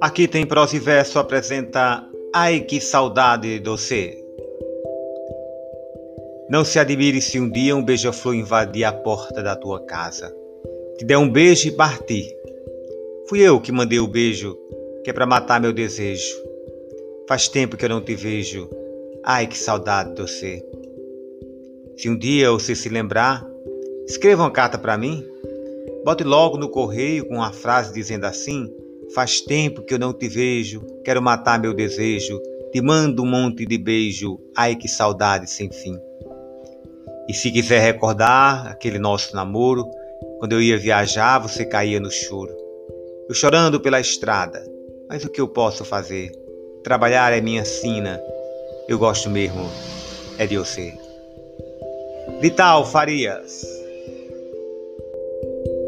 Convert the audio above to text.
Aqui tem prosa e verso apresenta Ai que saudade de você. Não se admire se um dia um beija-flor invadir a porta da tua casa. Te der um beijo e partir. Fui eu que mandei o beijo, que é para matar meu desejo. Faz tempo que eu não te vejo. Ai que saudade de você. Se um dia você se lembrar, escreva uma carta para mim. Bote logo no correio com uma frase dizendo assim: Faz tempo que eu não te vejo, quero matar meu desejo, te mando um monte de beijo, ai que saudade sem fim. E se quiser recordar aquele nosso namoro, quando eu ia viajar, você caía no choro. Eu chorando pela estrada, mas o que eu posso fazer? Trabalhar é minha sina, eu gosto mesmo, é de você. Vital Farias you